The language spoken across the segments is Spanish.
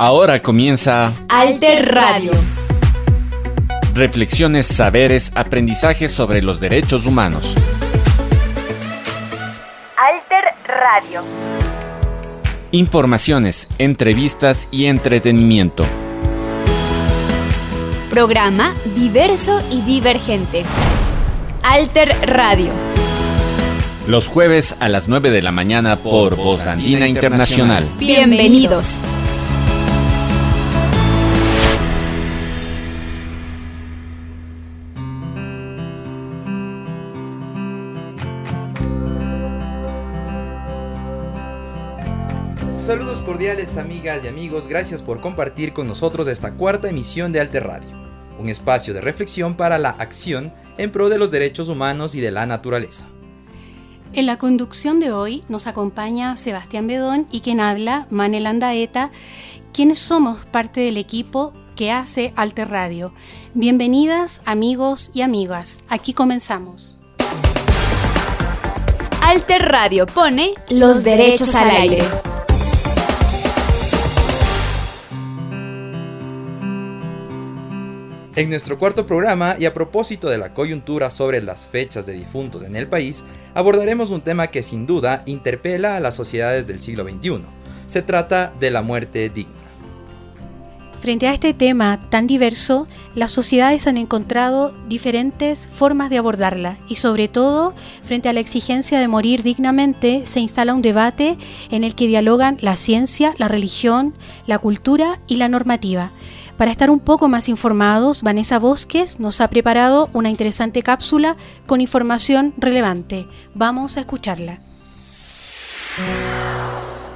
Ahora comienza Alter Radio. Reflexiones, saberes, aprendizajes sobre los derechos humanos. Alter Radio. Informaciones, entrevistas y entretenimiento. Programa diverso y divergente. Alter Radio. Los jueves a las 9 de la mañana por Voz Andina Internacional. Bienvenidos. Cordiales amigas y amigos, gracias por compartir con nosotros esta cuarta emisión de Alter Radio, un espacio de reflexión para la acción en pro de los derechos humanos y de la naturaleza. En la conducción de hoy nos acompaña Sebastián Bedón y quien habla, Manel Andaeta, quienes somos parte del equipo que hace Alter Radio. Bienvenidas amigos y amigas, aquí comenzamos. Alter Radio pone los derechos al aire. En nuestro cuarto programa, y a propósito de la coyuntura sobre las fechas de difuntos en el país, abordaremos un tema que sin duda interpela a las sociedades del siglo XXI. Se trata de la muerte digna. Frente a este tema tan diverso, las sociedades han encontrado diferentes formas de abordarla y sobre todo, frente a la exigencia de morir dignamente, se instala un debate en el que dialogan la ciencia, la religión, la cultura y la normativa. Para estar un poco más informados, Vanessa Bosques nos ha preparado una interesante cápsula con información relevante. Vamos a escucharla.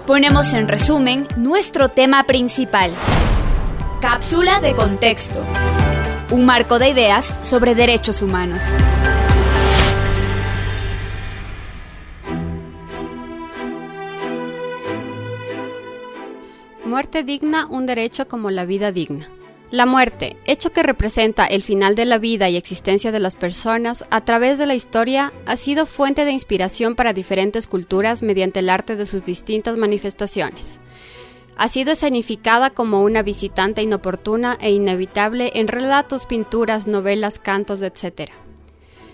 Ponemos en resumen nuestro tema principal. Cápsula de contexto. Un marco de ideas sobre derechos humanos. Muerte digna, un derecho como la vida digna. La muerte, hecho que representa el final de la vida y existencia de las personas a través de la historia, ha sido fuente de inspiración para diferentes culturas mediante el arte de sus distintas manifestaciones. Ha sido escenificada como una visitante inoportuna e inevitable en relatos, pinturas, novelas, cantos, etc.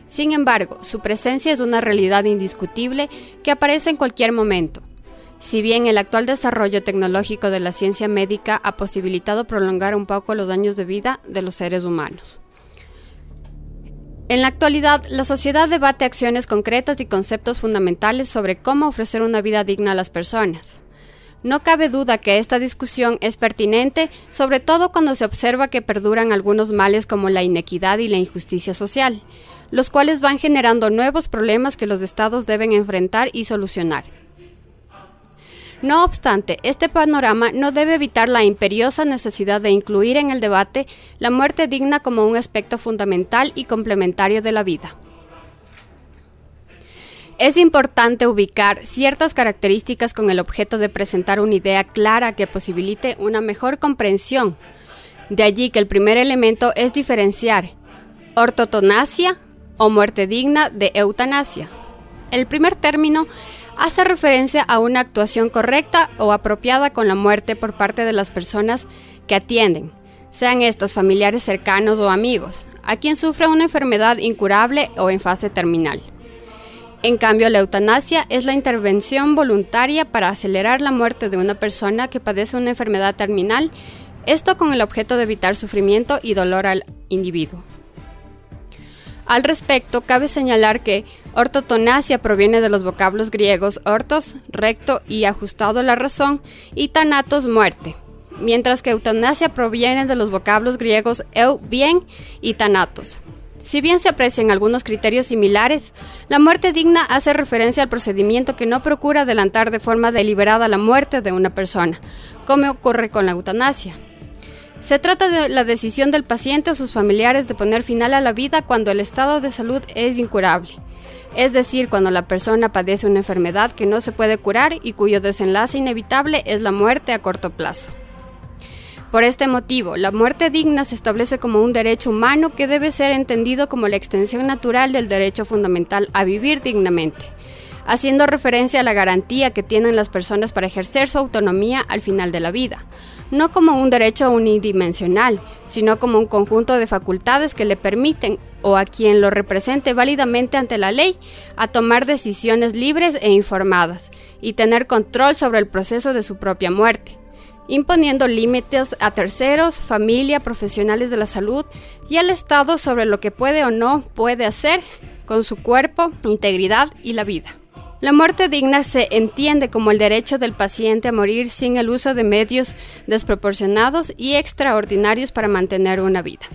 Sin embargo, su presencia es una realidad indiscutible que aparece en cualquier momento, si bien el actual desarrollo tecnológico de la ciencia médica ha posibilitado prolongar un poco los años de vida de los seres humanos. En la actualidad, la sociedad debate acciones concretas y conceptos fundamentales sobre cómo ofrecer una vida digna a las personas. No cabe duda que esta discusión es pertinente, sobre todo cuando se observa que perduran algunos males como la inequidad y la injusticia social, los cuales van generando nuevos problemas que los estados deben enfrentar y solucionar. No obstante, este panorama no debe evitar la imperiosa necesidad de incluir en el debate la muerte digna como un aspecto fundamental y complementario de la vida. Es importante ubicar ciertas características con el objeto de presentar una idea clara que posibilite una mejor comprensión. De allí que el primer elemento es diferenciar ortotonasia o muerte digna de eutanasia. El primer término hace referencia a una actuación correcta o apropiada con la muerte por parte de las personas que atienden, sean estas familiares cercanos o amigos, a quien sufre una enfermedad incurable o en fase terminal. En cambio, la eutanasia es la intervención voluntaria para acelerar la muerte de una persona que padece una enfermedad terminal, esto con el objeto de evitar sufrimiento y dolor al individuo. Al respecto, cabe señalar que ortotonasia proviene de los vocablos griegos ortos, recto y ajustado a la razón, y thanatos, muerte, mientras que eutanasia proviene de los vocablos griegos eu, bien, y thanatos. Si bien se aprecian algunos criterios similares, la muerte digna hace referencia al procedimiento que no procura adelantar de forma deliberada la muerte de una persona, como ocurre con la eutanasia. Se trata de la decisión del paciente o sus familiares de poner final a la vida cuando el estado de salud es incurable, es decir, cuando la persona padece una enfermedad que no se puede curar y cuyo desenlace inevitable es la muerte a corto plazo. Por este motivo, la muerte digna se establece como un derecho humano que debe ser entendido como la extensión natural del derecho fundamental a vivir dignamente, haciendo referencia a la garantía que tienen las personas para ejercer su autonomía al final de la vida, no como un derecho unidimensional, sino como un conjunto de facultades que le permiten o a quien lo represente válidamente ante la ley a tomar decisiones libres e informadas y tener control sobre el proceso de su propia muerte, imponiendo límites a terceros, familia, profesionales de la salud y al Estado sobre lo que puede o no puede hacer con su cuerpo, integridad y la vida. La muerte digna se entiende como el derecho del paciente a morir sin el uso de medios desproporcionados y extraordinarios para mantener una vida.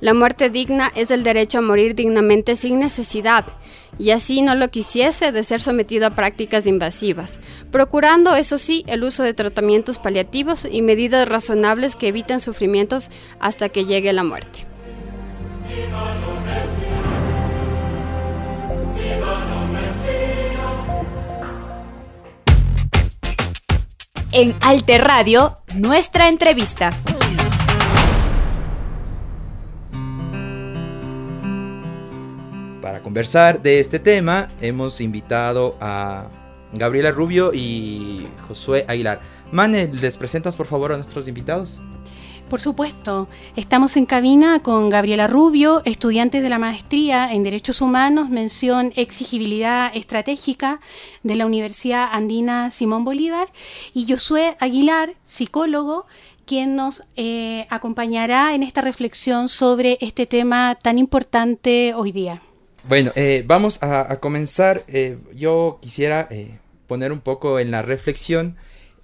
La muerte digna es el derecho a morir dignamente sin necesidad, y así no lo quisiese de ser sometido a prácticas invasivas, procurando, eso sí, el uso de tratamientos paliativos y medidas razonables que eviten sufrimientos hasta que llegue la muerte. En Alter Radio, nuestra entrevista. Para conversar de este tema, hemos invitado a Gabriela Rubio y Josué Aguilar. Mane, ¿les presentas por favor a nuestros invitados? Por supuesto, estamos en cabina con Gabriela Rubio, estudiante de la maestría en Derechos Humanos, mención exigibilidad estratégica de la Universidad Andina Simón Bolívar, y Josué Aguilar, psicólogo, quien nos eh, acompañará en esta reflexión sobre este tema tan importante hoy día. Bueno, eh, vamos a, comenzar. Eh, yo quisiera poner un poco en la reflexión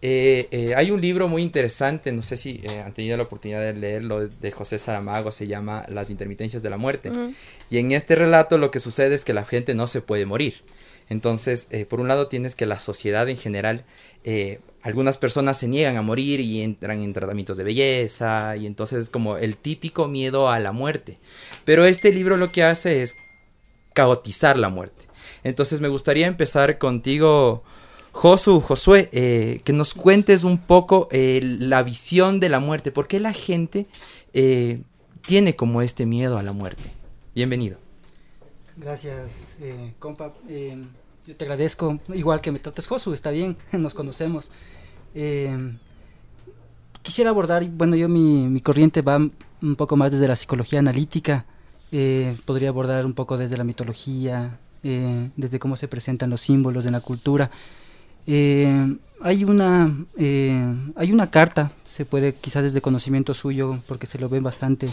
eh, eh, hay un libro muy interesante, no sé si eh, han tenido la oportunidad de leerlo, de José Saramago, se llama Las intermitencias de la muerte. Y en este relato lo que sucede es que la gente no se puede morir. Entonces, por un lado tienes que la sociedad en general, algunas personas se niegan a morir y entran en tratamientos de belleza, y entonces es como el típico miedo a la muerte. Pero este libro lo que hace es caotizar la muerte. Entonces me gustaría empezar contigo, Josu, Josué, eh, que nos cuentes un poco eh, la visión de la muerte. ¿Por qué la gente eh, tiene como este miedo a la muerte? Bienvenido. Gracias, compa. yo te agradezco, igual que me trates Josu, está bien, nos conocemos. quisiera abordar, bueno, yo mi, mi, corriente va un poco más desde la psicología analítica. podría abordar un poco desde la mitología, desde cómo se presentan los símbolos en la cultura. Eh, hay una eh, hay una carta, se puede quizás desde conocimiento suyo, porque se lo ve bastante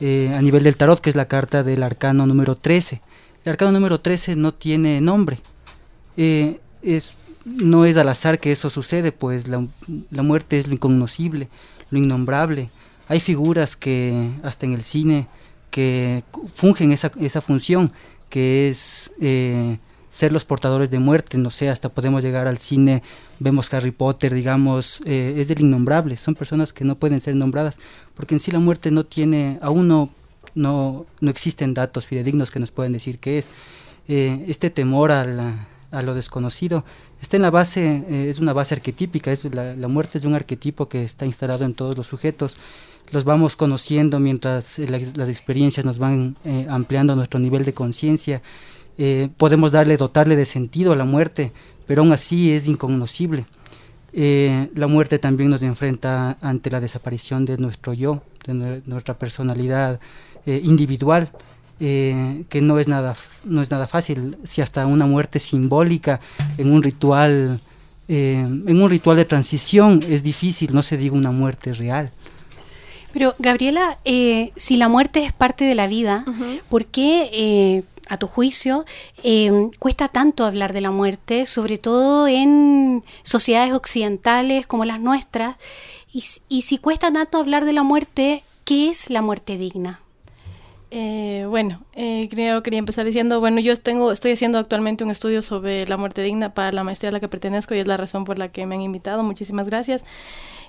eh, a nivel del tarot, que es la carta del arcano número 13. El arcano número 13 no tiene nombre. es, no es al azar que eso sucede, pues la, la, muerte es lo incognoscible, lo innombrable. Hay figuras que hasta en el cine que fungen esa, esa función, que es ser los portadores de muerte, no sé, hasta podemos llegar al cine, vemos Harry Potter, digamos, eh, es del innombrable, son personas que no pueden ser nombradas, porque en sí la muerte no tiene, aún no, no, no existen datos fidedignos que nos pueden decir qué es. Eh, este temor a, lo desconocido está en la base, eh, es una base arquetípica, es la, la, muerte es un arquetipo que está instalado en todos los sujetos, los vamos conociendo mientras las experiencias nos van ampliando nuestro nivel de conciencia eh, podemos darle, dotarle de sentido a la muerte, pero aún así es incognoscible. Eh, la muerte también nos enfrenta ante la desaparición de nuestro yo, de nuestra personalidad eh, individual, que no es, nada, no es nada fácil. Si hasta una muerte simbólica en un ritual, en un ritual de transición es difícil, no se diga una muerte real. Pero Gabriela, si la muerte es parte de la vida, ¿por qué a tu juicio, em, cuesta tanto hablar de la muerte, sobre todo en sociedades occidentales como las nuestras? Y, si cuesta tanto hablar de la muerte, ¿qué es la muerte digna? Eh, bueno, eh, quería empezar diciendo, bueno, yo tengo, estoy haciendo actualmente un estudio sobre la muerte digna para la maestría a la que pertenezco y es la razón por la que me han invitado. Muchísimas gracias.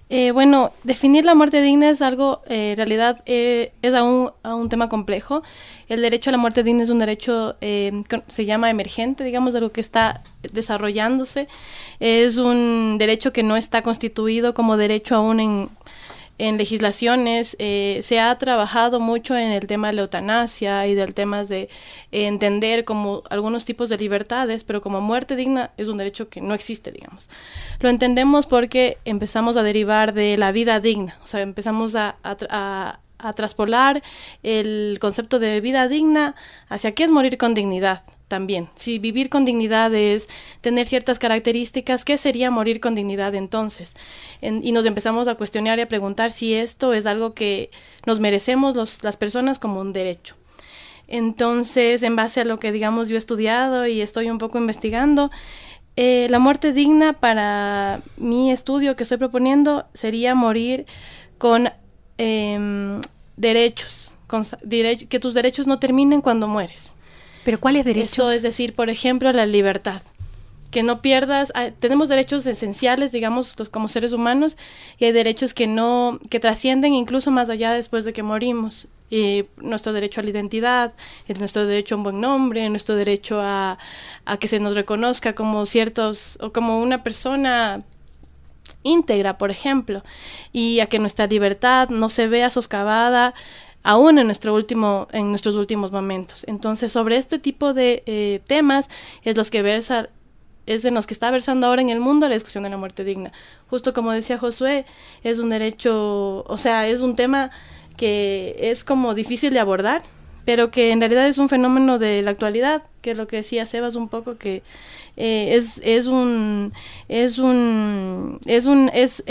Eh, bueno, definir la muerte digna es algo, eh, en realidad, eh, es aún, un tema complejo. El derecho a la muerte digna es un derecho, se llama emergente, digamos, algo que está desarrollándose. Es un derecho que no está constituido como derecho aún en, en legislaciones eh, se ha trabajado mucho en el tema de la eutanasia y del tema de entender como algunos tipos de libertades, pero como muerte digna es un derecho que no existe, digamos. Lo entendemos porque empezamos a derivar de la vida digna, o sea, empezamos a, a, a traspolar el concepto de vida digna hacia qué es morir con dignidad también. Si vivir con dignidad es tener ciertas características, ¿qué sería morir con dignidad entonces? y nos empezamos a cuestionar y a preguntar si esto es algo que nos merecemos los, las personas como un derecho. Entonces, en base a lo que, digamos, yo he estudiado y estoy un poco investigando, eh, la muerte digna para mi estudio que estoy proponiendo sería morir con em, derechos, con, que tus derechos no terminen cuando mueres. ¿Pero cuáles derechos? Eso es decir, por ejemplo, la libertad. Que no pierdas, ah, tenemos derechos esenciales, digamos, como seres humanos, y hay derechos que no, que trascienden incluso más allá después de que morimos. Y nuestro derecho a la identidad, nuestro derecho a un buen nombre, nuestro derecho a, a que se nos reconozca como ciertos, o como una persona íntegra, por ejemplo, y a que nuestra libertad no se vea soscavada aún en, nuestro último, en nuestros últimos momentos. Entonces, sobre este tipo de eh, temas es los que versa es en los que está versando ahora en el mundo la discusión de la muerte digna. Justo como decía Josué, es un derecho, o sea, es un tema que es como difícil de abordar, pero que en realidad es un fenómeno de la actualidad, que es lo que decía Sebas un poco, que eh, es, es un, es un, es un, es,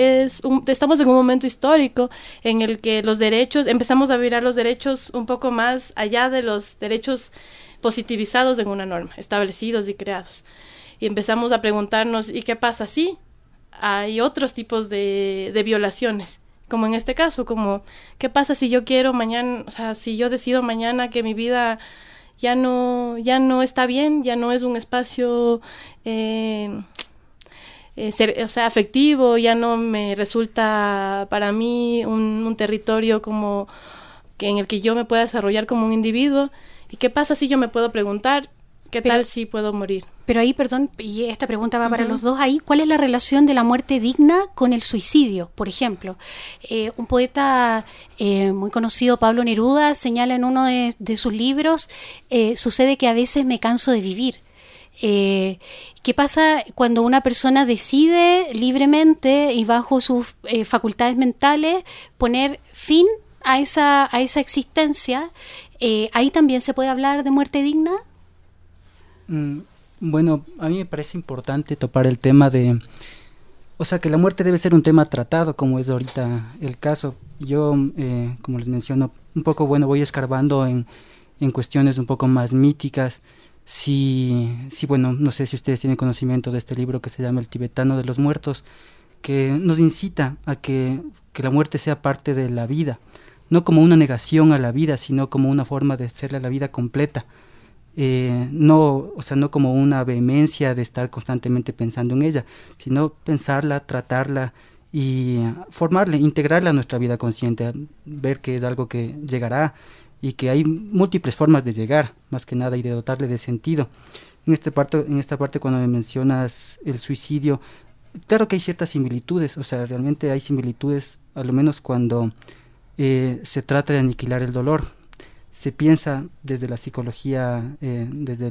un, estamos en un momento histórico en el que los derechos, empezamos a mirar los derechos un poco más allá de los derechos positivizados en una norma, establecidos y creados. Y empezamos a preguntarnos, ¿y qué pasa si hay otros tipos de, de violaciones? Como en este caso, como qué pasa si yo quiero mañana, o sea, si yo decido mañana que mi vida ya no, ya no está bien, ya no es un espacio eh, eh, o sea, afectivo, ya no me resulta para mí un, un territorio como que en el que yo me pueda desarrollar como un individuo. ¿Y qué pasa si yo me puedo preguntar qué tal si puedo morir? Pero ahí, perdón, y esta pregunta va para los dos ahí, ¿cuál es la relación de la muerte digna con el suicidio? Por ejemplo, eh, un poeta eh, muy conocido, Pablo Neruda, señala en uno de, sus libros, eh, sucede que a veces me canso de vivir. ¿Qué pasa cuando una persona decide libremente y bajo sus facultades mentales poner fin a esa, a esa existencia? ¿Ahí también se puede hablar de muerte digna? Mm, bueno, a mí me parece importante topar el tema de, o sea, que la muerte debe ser un tema tratado, como es ahorita el caso. Yo, eh, como les menciono, un poco, bueno, voy escarbando en, en cuestiones un poco más míticas. Si, si, bueno, no sé si ustedes tienen conocimiento de este libro que se llama El tibetano de los muertos, que nos incita a que, que la muerte sea parte de la vida, no como una negación a la vida, sino como una forma de hacerle la vida completa eh, no, o sea, no como una vehemencia de estar constantemente pensando en ella, sino pensarla, tratarla y formarla, integrarla a nuestra vida consciente, ver que es algo que llegará y que hay múltiples formas de llegar, más que nada, y de dotarle de sentido. En, este parte, en esta parte, cuando me mencionas el suicidio, claro que hay ciertas similitudes, o sea, realmente hay similitudes, a lo menos cuando eh, se trata de aniquilar el dolor se piensa desde la psicología, eh, desde,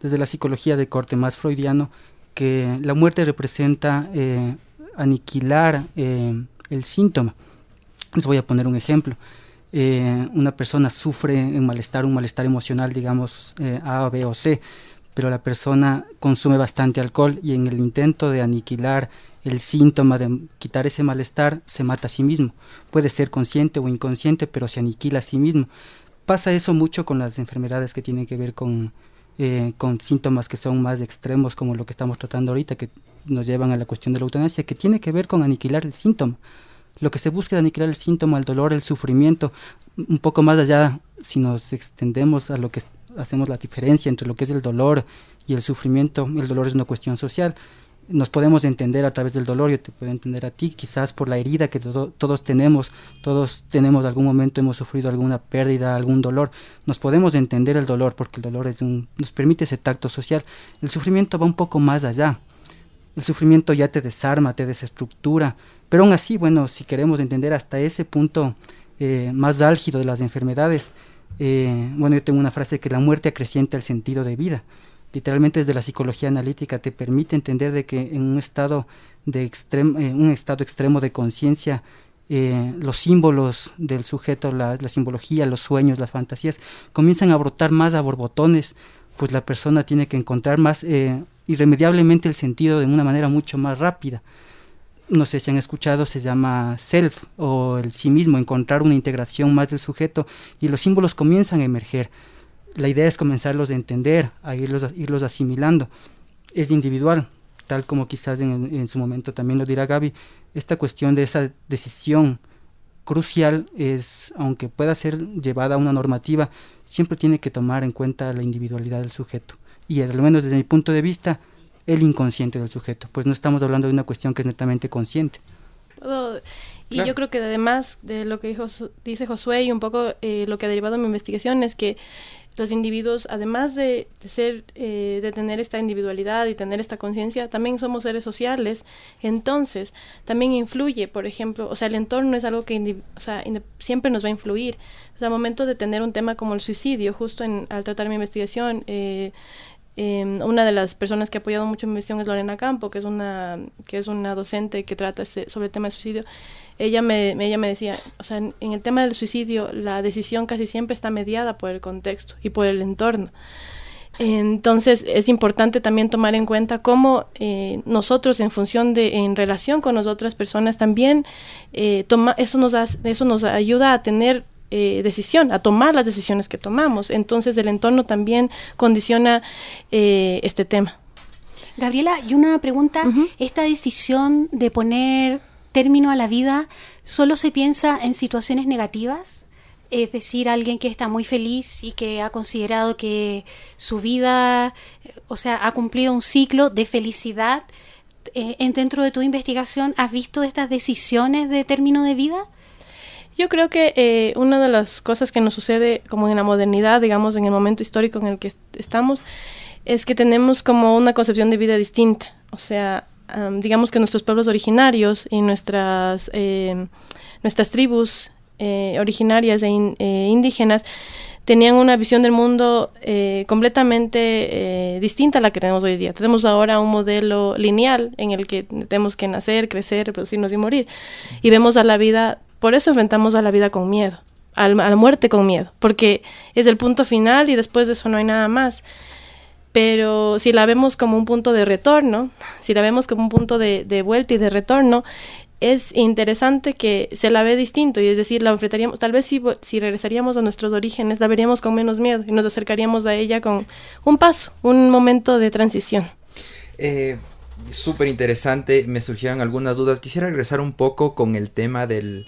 desde la psicología de corte más freudiano, que la muerte representa eh, aniquilar eh, el síntoma. Les voy a poner un ejemplo. una persona sufre un malestar, un malestar emocional, digamos A, B o C, pero la persona consume bastante alcohol y en el intento de aniquilar el síntoma de quitar ese malestar se mata a sí mismo. Puede ser consciente o inconsciente, pero se aniquila a sí mismo. Pasa eso mucho con las enfermedades que tienen que ver con, eh, con síntomas que son más extremos, como lo que estamos tratando ahorita, que nos llevan a la cuestión de la eutanasia, que tiene que ver con aniquilar el síntoma. Lo que se busca es aniquilar el síntoma, el dolor, el sufrimiento, un poco más allá, si nos extendemos a lo que hacemos la diferencia entre lo que es el dolor y el sufrimiento, el dolor es una cuestión social, nos podemos entender a través del dolor, yo te puedo entender a ti, quizás por la herida que todos tenemos, todos tenemos algún momento, hemos sufrido alguna pérdida, algún dolor, nos podemos entender el dolor porque el dolor es un, nos permite ese tacto social. El sufrimiento va un poco más allá. el sufrimiento ya te desarma, te desestructura, pero aún así, bueno, si queremos entender hasta ese punto eh, más álgido de las enfermedades, eh, bueno, yo tengo una frase que la muerte acrecienta el sentido de vida. Literalmente desde la psicología analítica te permite entender de que en un estado de extremo, eh, un estado extremo de conciencia, los símbolos del sujeto, la, la, simbología, los sueños, las fantasías, comienzan a brotar más a borbotones, pues la persona tiene que encontrar más irremediablemente el sentido de una manera mucho más rápida no sé si han escuchado, se llama self o el sí mismo, encontrar una integración más del sujeto y los símbolos comienzan a emerger. La idea es comenzarlos a entender, a irlos, irlos asimilando. Es individual, tal como quizás en, en, su momento también lo dirá Gaby, esta cuestión de esa decisión crucial es, aunque pueda ser llevada a una normativa, siempre tiene que tomar en cuenta la individualidad del sujeto. Y al menos desde mi punto de vista, el inconsciente del sujeto, pues no estamos hablando de una cuestión que es netamente consciente. Y yo creo que además de lo que dijo, dice Josué y un poco eh, lo que ha derivado de mi investigación es que los individuos, además de, ser, eh, de tener esta individualidad y tener esta conciencia, también somos seres sociales. Entonces, también influye, por ejemplo, o sea, el entorno es algo que o sea, siempre nos va a influir. O sea, al momento de tener un tema como el suicidio, justo en, al tratar mi investigación, eh, Em, una de las personas que ha apoyado mucho mi investigación es Lorena Campo, que es una, que es una docente que trata este, sobre el tema del suicidio. Ella me, ella me decía, o sea, en, el tema del suicidio, la decisión casi siempre está mediada por el contexto y por el entorno. Entonces es importante también tomar en cuenta cómo eh, nosotros en función de, en relación con las otras personas también, eh, toma, eso, nos eso nos ayuda a tener eh, decisión, a tomar las decisiones que tomamos. Entonces el entorno también condiciona eh, este tema. Gabriela, y una pregunta, ¿esta decisión de poner término a la vida solo se piensa en situaciones negativas? Es decir, alguien que está muy feliz y que ha considerado que su vida, o sea, ha cumplido un ciclo de felicidad. Eh, dentro de tu investigación, ¿has visto estas decisiones de término de vida? Yo creo que eh, una de las cosas que nos sucede como en la modernidad, digamos, en el momento histórico en el que estamos, es que tenemos como una concepción de vida distinta. O sea, digamos que nuestros pueblos originarios y nuestras, eh, nuestras tribus eh, originarias e indígenas tenían una visión del mundo completamente distinta a la que tenemos hoy día. Tenemos ahora un modelo lineal en el que tenemos que nacer, crecer, reproducirnos y morir. Y vemos a la vida por eso enfrentamos a la vida con miedo, a la muerte con miedo, porque es el punto final y después de eso no hay nada más. Pero si la vemos como un punto de retorno, si la vemos como un punto de, vuelta y de retorno, es interesante que se la ve distinto y es decir, la enfrentaríamos, tal vez si, regresaríamos a nuestros orígenes, la veríamos con menos miedo y nos acercaríamos a ella con un paso, un momento de transición. Eh, súper interesante, me surgieron algunas dudas. Quisiera regresar un poco con el tema de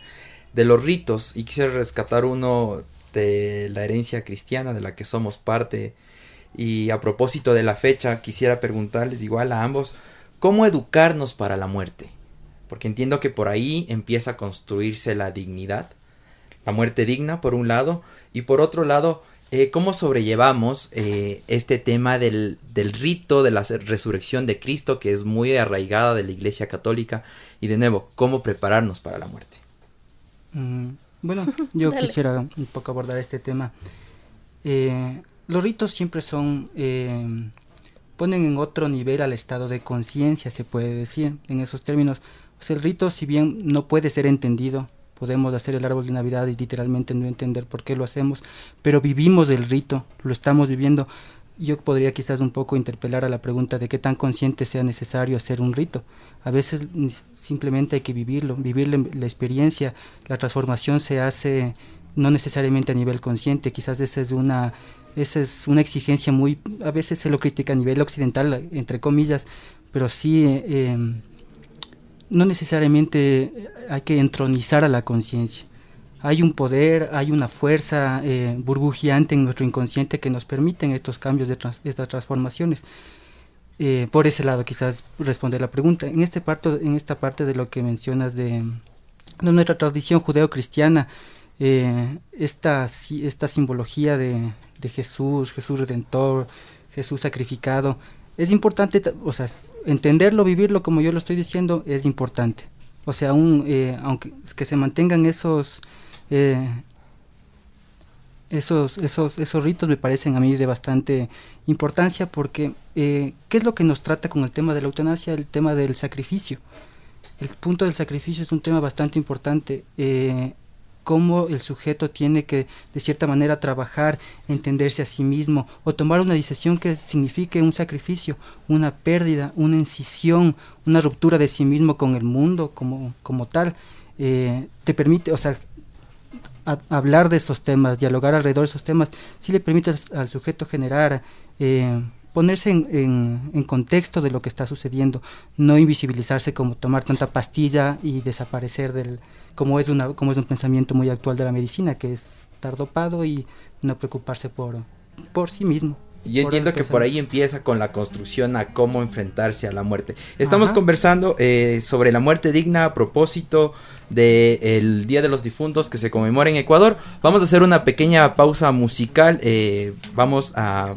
los ritos y quisiera rescatar uno de la herencia cristiana de la que somos parte. Y a propósito de la fecha, quisiera preguntarles igual a ambos, ¿cómo educarnos para la muerte? Porque entiendo que por ahí empieza a construirse la dignidad, la muerte digna por un lado, y por otro lado, eh, ¿cómo sobrellevamos eh, este tema del, del, rito de la resurrección de Cristo que es muy arraigada de la Iglesia Católica? Y de nuevo, ¿cómo prepararnos para la muerte? Mm, bueno, yo quisiera un poco abordar este tema. Eh, los ritos siempre son, ponen en otro nivel al estado de conciencia, se puede decir, en esos términos. O sea, el rito, si bien no puede ser entendido podemos hacer el árbol de Navidad y literalmente no entender por qué lo hacemos, pero vivimos el rito, lo estamos viviendo. Yo podría quizás un poco interpelar a la pregunta de qué tan consciente sea necesario hacer un rito. A veces simplemente hay que vivirlo, vivir la, experiencia, la transformación se hace no necesariamente a nivel consciente, quizás esa es una esa es una exigencia muy, a veces se lo critica a nivel occidental, entre comillas, pero sí eh, em, no necesariamente hay que entronizar a la conciencia. Hay un poder, hay una fuerza eh, burbujeante en nuestro inconsciente que nos permiten estos cambios, de estas transformaciones. Eh, por ese lado quizás responder la pregunta. En, este parto, en esta parte de lo que mencionas de, nuestra tradición judeocristiana, eh, esta, esta simbología de, de Jesús, Jesús redentor, Jesús sacrificado, es importante, o sea, entenderlo, vivirlo como yo lo estoy diciendo, es importante. O sea, un, eh, aunque que se mantengan esos, eh, esos, esos, esos ritos me parecen a mí de bastante importancia porque eh, ¿qué es lo que nos trata con el tema de la eutanasia? El tema del sacrificio. El punto del sacrificio es un tema bastante importante. Eh, cómo el sujeto tiene que de cierta manera trabajar, entenderse a sí mismo o tomar una decisión que signifique un sacrificio, una pérdida, una incisión, una ruptura de sí mismo con el mundo como, como tal, eh, te permite, o sea, hablar de estos temas, dialogar alrededor de esos temas, sí le permite al, sujeto generar eh, ponerse en, en, contexto de lo que está sucediendo, no invisibilizarse como tomar tanta pastilla y desaparecer del, como es, una, como es un pensamiento muy actual de la medicina, que es estar dopado y no preocuparse por, por sí mismo. Y entiendo que por ahí empieza con la construcción a cómo enfrentarse a la muerte. Estamos conversando eh, sobre la muerte digna a propósito del Día de los Difuntos que se conmemora en Ecuador. Vamos a hacer una pequeña pausa musical. Eh, vamos a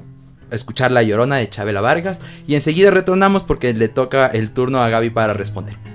escuchar La Llorona de Chabela Vargas y enseguida retornamos porque le toca el turno a Gaby para responder.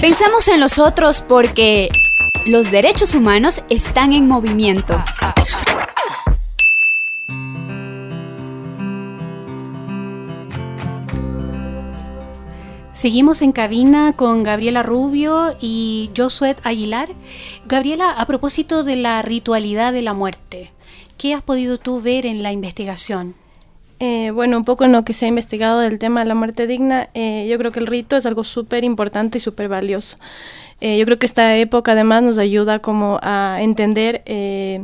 Pensamos en los otros porque los derechos humanos están en movimiento. Seguimos en cabina con Gabriela Rubio y Josué Aguilar. Gabriela, a propósito de la ritualidad de la muerte, ¿qué has podido tú ver en la investigación? Eh, bueno, un poco en lo que se ha investigado del tema de la muerte digna, eh, yo creo que el rito es algo súper importante y súper valioso. Eh, yo creo que esta época además nos ayuda como a entender eh,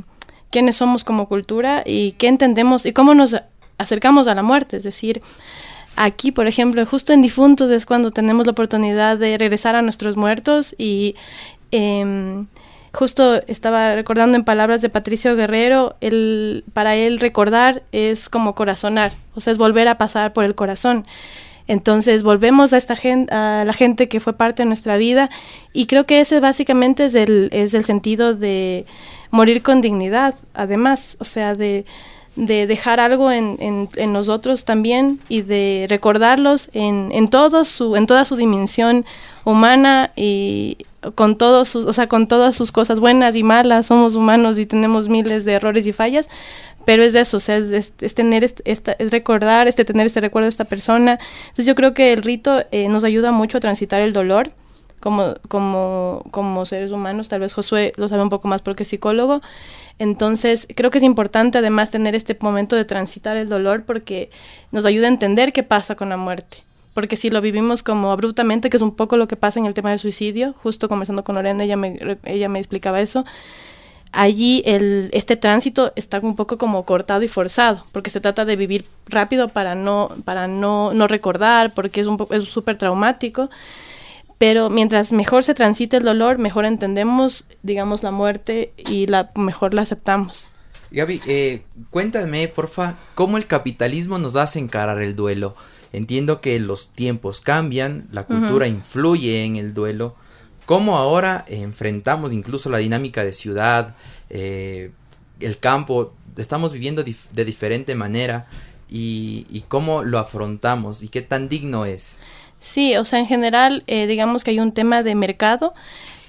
quiénes somos como cultura y qué entendemos y cómo nos acercamos a la muerte. Es decir, aquí, por ejemplo, justo en difuntos es cuando tenemos la oportunidad de regresar a nuestros muertos y em, justo estaba recordando en palabras de Patricio Guerrero, el, para él recordar es como corazonar, o sea, es volver a pasar por el corazón. Entonces volvemos a esta gente, a la gente que fue parte de nuestra vida y creo que ese básicamente es el, es el sentido de morir con dignidad, además, o sea, de, de dejar algo en, en, nosotros también y de recordarlos en, en, su, en toda su dimensión humana y con todos sus, o sea, con todas sus cosas buenas y malas, somos humanos y tenemos miles de errores y fallas, pero es eso, es, es, es tener, esta, es recordar, este tener este recuerdo de esta persona. Entonces yo creo que el rito eh, nos ayuda mucho a transitar el dolor como, como, como seres humanos, tal vez Josué lo sabe un poco más porque es psicólogo, entonces creo que es importante además tener este momento de transitar el dolor porque nos ayuda a entender qué pasa con la muerte porque si lo vivimos como abruptamente, que es un poco lo que pasa en el tema del suicidio, justo conversando con Lorena, ella me, ella me explicaba eso, allí el, este tránsito está un poco como cortado y forzado, porque se trata de vivir rápido para no, para no, no recordar, porque es un es súper traumático. Pero mientras mejor se transite el dolor, mejor entendemos, digamos, la muerte y la mejor la aceptamos. Gaby, eh, cuéntame, porfa, cómo el capitalismo nos hace encarar el duelo. Entiendo que los tiempos cambian, la cultura uh -huh. influye en el duelo, cómo ahora enfrentamos incluso la dinámica de ciudad, eh, el campo, estamos viviendo dif de diferente manera y, y, cómo lo afrontamos y qué tan digno es. Sí, o sea, en general, eh, digamos que hay un tema de mercado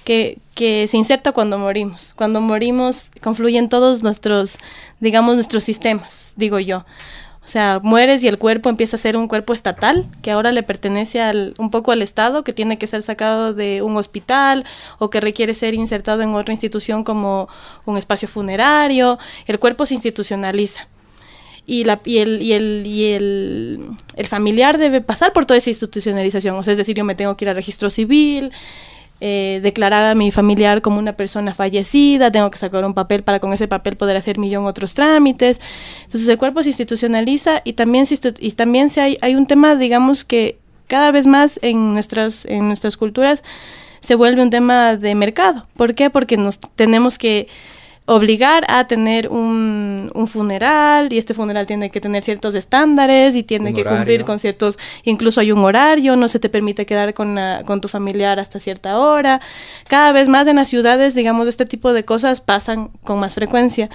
que, que se inserta cuando morimos. Cuando morimos confluyen todos nuestros, digamos, nuestros sistemas, digo yo. O sea, mueres y el cuerpo empieza a ser un cuerpo estatal que ahora le pertenece al, un poco al Estado, que tiene que ser sacado de un hospital o que requiere ser insertado en otra institución como un espacio funerario. El cuerpo se institucionaliza. Y, la, y, el, y, el, y el, el familiar debe pasar por toda esa institucionalización. O sea, es decir, yo me tengo que ir al registro civil, eh, declarar a mi familiar como una persona fallecida, tengo que sacar un papel para con ese papel poder hacer millón otros trámites. Entonces el cuerpo se institucionaliza y también, se, y también se hay, hay un tema, digamos, que cada vez más en nuestras, en nuestras culturas se vuelve un tema de mercado. ¿Por qué? Porque nos tenemos que obligar a tener un, un, funeral y este funeral tiene que tener ciertos estándares y tiene un que horario. cumplir con ciertos, incluso hay un horario, no se te permite quedar con, la, con tu familiar hasta cierta hora. Cada vez más en las ciudades, digamos, este tipo de cosas pasan con más frecuencia.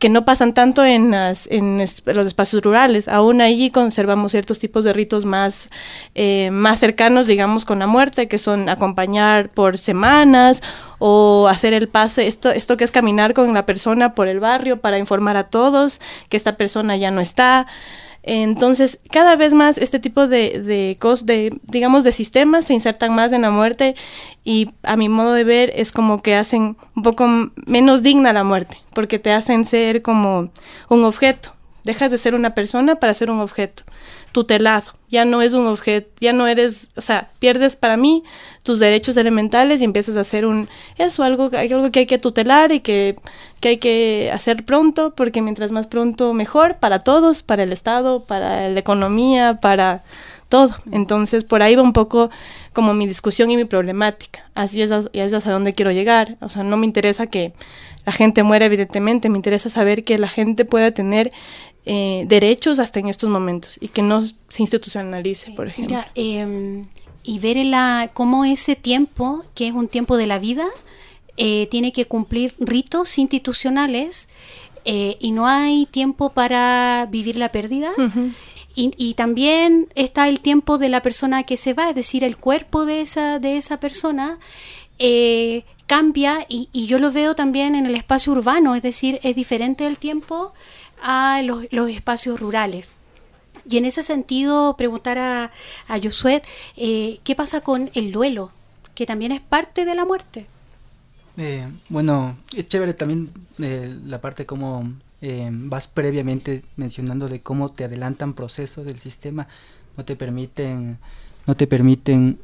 Que no pasan tanto en, las, en los espacios rurales. Aún ahí conservamos ciertos tipos de ritos más, eh, más cercanos, digamos, con la muerte, que son acompañar por semanas o hacer el pase, esto, esto que es caminar con la persona por el barrio para informar a todos que esta persona ya no está. Entonces, cada vez más este tipo de, de, de, digamos, de sistemas se insertan más en la muerte y a mi modo de ver es como que hacen un poco menos digna la muerte, porque te hacen ser como un objeto. Dejas de ser una persona para ser un objeto tutelado. Ya no es un objeto, ya no eres, o sea, pierdes para mí tus derechos elementales y empiezas a hacer un, eso, algo, algo que hay que tutelar y que, que hay que hacer pronto, porque mientras más pronto mejor para todos, para el Estado, para la economía, para todo. Entonces, por ahí va un poco como mi discusión y mi problemática. Así es, es a dónde quiero llegar. O sea, no me interesa que la gente muera, evidentemente, me interesa saber que la gente pueda tener eh, derechos hasta en estos momentos y que no se institucionalice, por ejemplo. Em, y ver la, cómo ese tiempo, que es un tiempo de la vida, eh, tiene que cumplir ritos institucionales eh, y no hay tiempo para vivir la pérdida. y, también está el tiempo de la persona que se va, es decir, el cuerpo de esa, de esa persona cambia y, y, yo lo veo también en el espacio urbano, es decir, es diferente el tiempo a los, espacios rurales. Y en ese sentido, preguntar a, a Josué, eh, ¿qué pasa con el duelo? Que también es parte de la muerte. Eh, bueno, es chévere también eh, la parte como vas previamente mencionando de cómo te adelantan procesos del sistema, no te permiten, no te permiten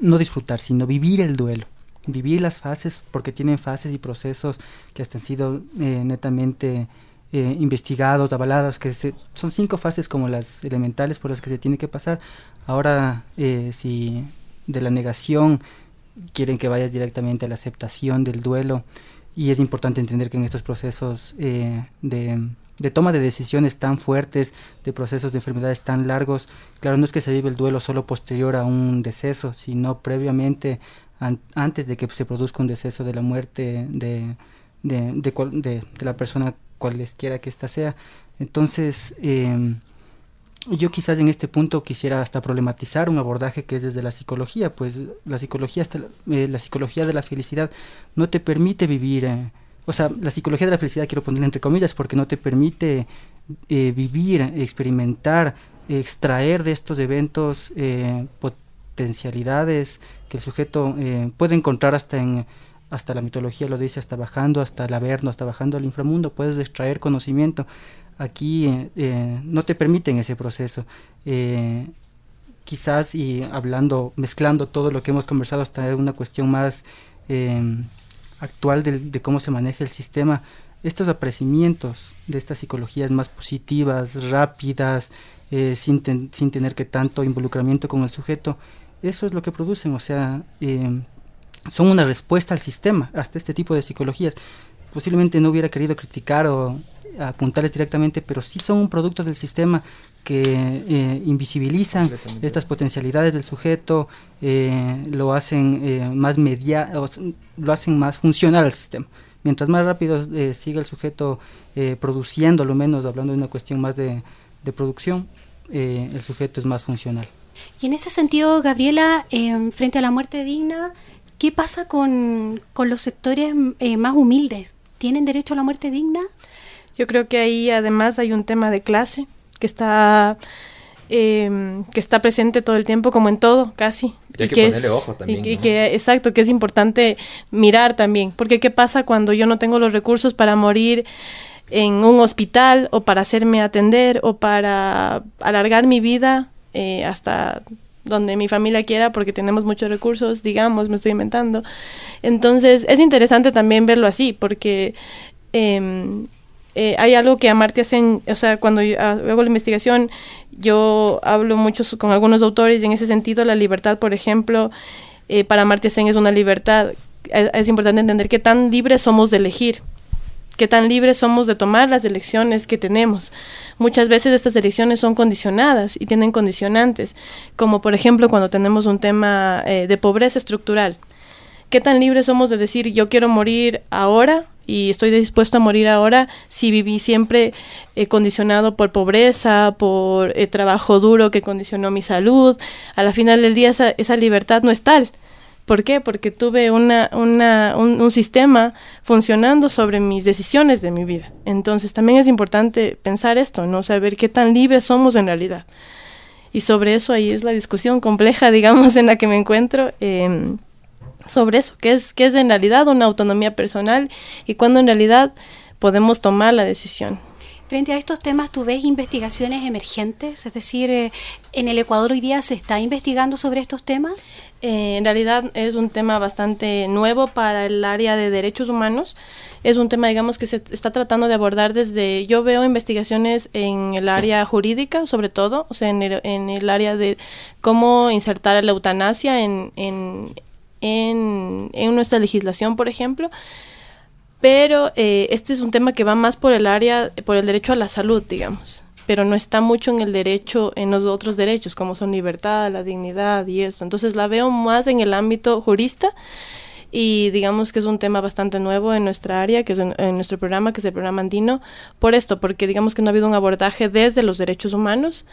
no disfrutar, sino vivir el duelo vivir las fases porque tienen fases y procesos que hasta han sido netamente eh, investigados, avalados, que son cinco fases como las elementales por las que se tiene que pasar. Ahora, eh, si de la negación quieren que vayas directamente a la aceptación del duelo, y es importante entender que en estos procesos eh, de, toma de decisiones tan fuertes, de procesos de enfermedades tan largos, claro, no es que se vive el duelo solo posterior a un deceso, sino previamente, antes de que se produzca un deceso de la muerte de, de, de la persona cualesquiera que ésta sea. Entonces, em, yo quizás en este punto quisiera hasta problematizar un abordaje que es desde la psicología, pues la psicología, hasta, eh, la psicología de la felicidad no te permite vivir, eh, o sea, la psicología de la felicidad quiero ponerla entre comillas porque no te permite eh, vivir, experimentar, extraer de estos eventos potencialidades que el sujeto puede encontrar hasta en hasta la mitología lo dice, hasta bajando, hasta el averno, hasta bajando al inframundo, puedes extraer conocimiento. Aquí eh, eh, no te permiten ese proceso. Eh, quizás y hablando, mezclando todo lo que hemos conversado hasta una cuestión más actual de, cómo se maneja el sistema, estos apreciamientos de estas psicologías más positivas, rápidas, sin, sin tener que tanto involucramiento con el sujeto, eso es lo que producen, o sea, son una respuesta al sistema, hasta este tipo de psicologías. Posiblemente no hubiera querido criticar o apuntarles directamente, pero sí son un producto del sistema que eh, invisibilizan estas potencialidades del sujeto, eh, lo hacen eh, más media, lo hacen más funcional al sistema. Mientras más rápido siga el sujeto produciendo, lo menos hablando de una cuestión más de, de producción, el sujeto es más funcional. Y en ese sentido, Gabriela, frente a la muerte digna, ¿Qué pasa con, los sectores eh, más humildes? ¿Tienen derecho a la muerte digna? Yo creo que ahí además hay un tema de clase que está em, que está presente todo el tiempo, como en todo, casi. Y hay que, ponerle ojo también. Y, que, exacto, que es importante mirar también. Porque ¿qué pasa cuando yo no tengo los recursos para morir en un hospital o para hacerme atender o para alargar mi vida eh, hasta donde mi familia quiera porque tenemos muchos recursos, digamos, me estoy inventando. Entonces es interesante también verlo así porque em, eh, hay algo que a Marty hacen, o sea, cuando yo hago la investigación, yo hablo mucho con algunos autores y en ese sentido la libertad, por ejemplo, eh, para Marty Sen es una libertad. es importante entender qué tan libres somos de elegir qué tan libres somos de tomar las elecciones que tenemos. Muchas veces estas elecciones son condicionadas y tienen condicionantes, como por ejemplo cuando tenemos un tema eh, de pobreza estructural. ¿qué tan libres somos de decir yo quiero morir ahora y estoy dispuesto a morir ahora si viví siempre eh, condicionado por pobreza, por eh, trabajo duro que condicionó mi salud? A la final del día esa, esa libertad no es tal. ¿Por qué? Porque tuve una, una, un, un, sistema funcionando sobre mis decisiones de mi vida. Entonces también es importante pensar esto, ¿no? Saber qué tan libres somos en realidad. Y sobre eso ahí es la discusión compleja, digamos, en la que me encuentro. Eh, sobre eso, qué es, qué es en realidad una autonomía personal y cuándo en realidad podemos tomar la decisión. Frente a estos temas, ¿tú ves investigaciones emergentes? Es decir, eh, ¿en el Ecuador hoy día se está investigando sobre estos temas? Eh, en realidad es un tema bastante nuevo para el área de derechos humanos. Es un tema, digamos, que se está tratando de abordar desde... Yo veo investigaciones en el área jurídica, sobre todo, o sea, en el, en el área de cómo insertar la eutanasia en, en, en, en nuestra legislación, por ejemplo. Pero eh, este es un tema que va más por el área, por el derecho a la salud, digamos pero no está mucho en el derecho, en los otros derechos, como son libertad, la dignidad y eso. Entonces la veo más en el ámbito jurista y digamos que es un tema bastante nuevo en nuestra área, que es en, nuestro programa, que es el programa andino, por esto, porque digamos que no ha habido un abordaje desde los derechos humanos.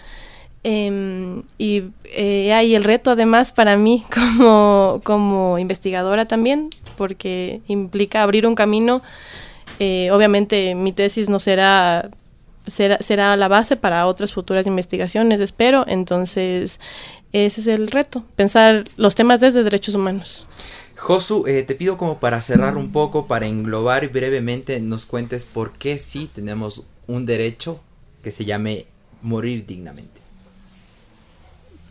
Eh, y eh, hay el reto además para mí como, como investigadora también, porque implica abrir un camino. Eh, obviamente mi tesis no será será, será la base para otras futuras investigaciones, espero. Entonces, ese es el reto, pensar los temas desde derechos humanos. Josu, eh, te pido como para cerrar un poco, para englobar brevemente, nos cuentes por qué sí tenemos un derecho que se llame morir dignamente.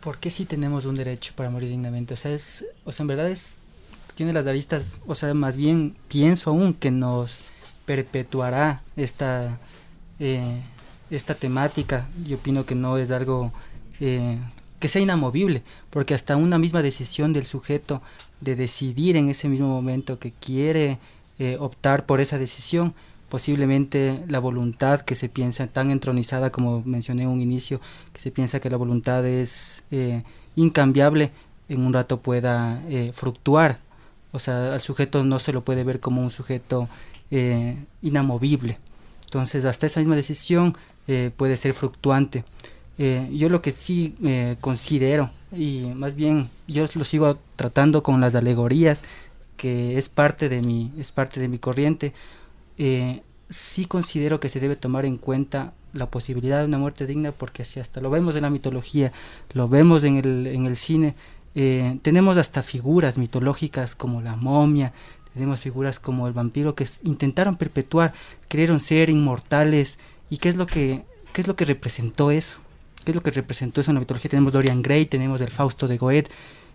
¿Por qué sí tenemos un derecho para morir dignamente? O sea, es, o sea, en verdad es, tiene las aristas, o sea, más bien pienso aún que nos perpetuará esta eh, esta temática. Yo opino que no es algo eh, que sea inamovible, porque hasta una misma decisión del sujeto de decidir en ese mismo momento que quiere eh, optar por esa decisión, posiblemente la voluntad que se piensa tan entronizada como mencioné en un inicio, que se piensa que la voluntad es eh, incambiable, en un rato pueda eh, fructuar. O sea, al sujeto no se lo puede ver como un sujeto eh, inamovible. Entonces, hasta esa misma decisión eh, puede ser fluctuante. Eh, yo lo que sí considero, y más bien yo lo sigo tratando con las alegorías, que es parte de mi, es parte de mi corriente, sí considero que se debe tomar en cuenta la posibilidad de una muerte digna, porque si hasta lo vemos en la mitología, lo vemos en el, en el cine, tenemos hasta figuras mitológicas como la momia, tenemos figuras como el vampiro que intentaron perpetuar, creyeron ser inmortales. ¿Y qué es lo que, qué es lo que representó eso? ¿Qué es lo que representó eso en la mitología? Tenemos Dorian Gray, tenemos el Fausto de Goethe,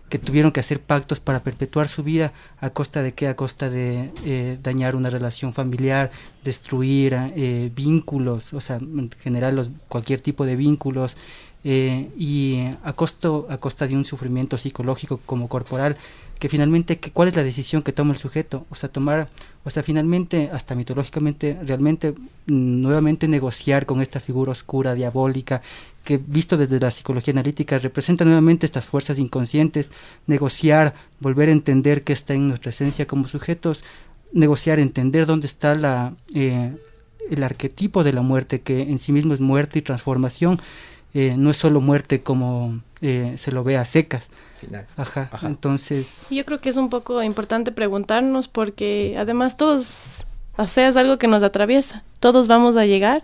que tuvieron que hacer pactos para perpetuar su vida a costa de qué? A costa de eh, dañar una relación familiar, destruir eh, vínculos, o sea, en los, cualquier tipo de vínculos, eh, y a, costo, a costa de un sufrimiento psicológico como corporal que finalmente que, cuál es la decisión que toma el sujeto o sea tomar o sea finalmente hasta mitológicamente realmente nuevamente negociar con esta figura oscura diabólica que visto desde la psicología analítica representa nuevamente estas fuerzas inconscientes negociar volver a entender qué está en nuestra esencia como sujetos negociar entender dónde está la eh, el arquetipo de la muerte que en sí mismo es muerte y transformación eh, no es solo muerte como eh, se lo ve a secas Final. Ajá, Ajá, entonces... Yo creo que es un poco importante preguntarnos porque además todos, o sea, es algo que nos atraviesa. Todos vamos a llegar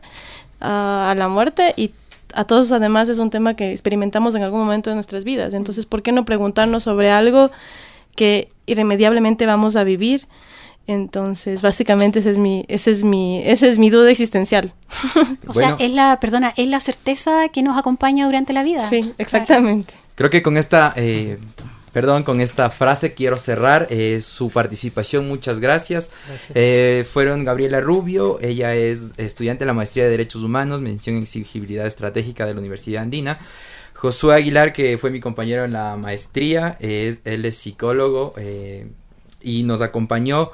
a, a la muerte y a todos además es un tema que experimentamos en algún momento de nuestras vidas. Entonces, ¿por qué no preguntarnos sobre algo que irremediablemente vamos a vivir? Entonces, básicamente ese es mi, ese es mi, esa es mi duda existencial. o bueno. sea, es la, perdona, es la certeza que nos acompaña durante la vida. Sí, exactamente. Claro. Creo que con esta, eh, perdón, con esta frase quiero cerrar eh, su participación. Muchas gracias. gracias. Eh, fueron Gabriela Rubio, ella es estudiante de la maestría de Derechos Humanos, mención en exigibilidad estratégica de la Universidad Andina. Josué Aguilar, que fue mi compañero en la maestría, es, él es psicólogo y nos acompañó.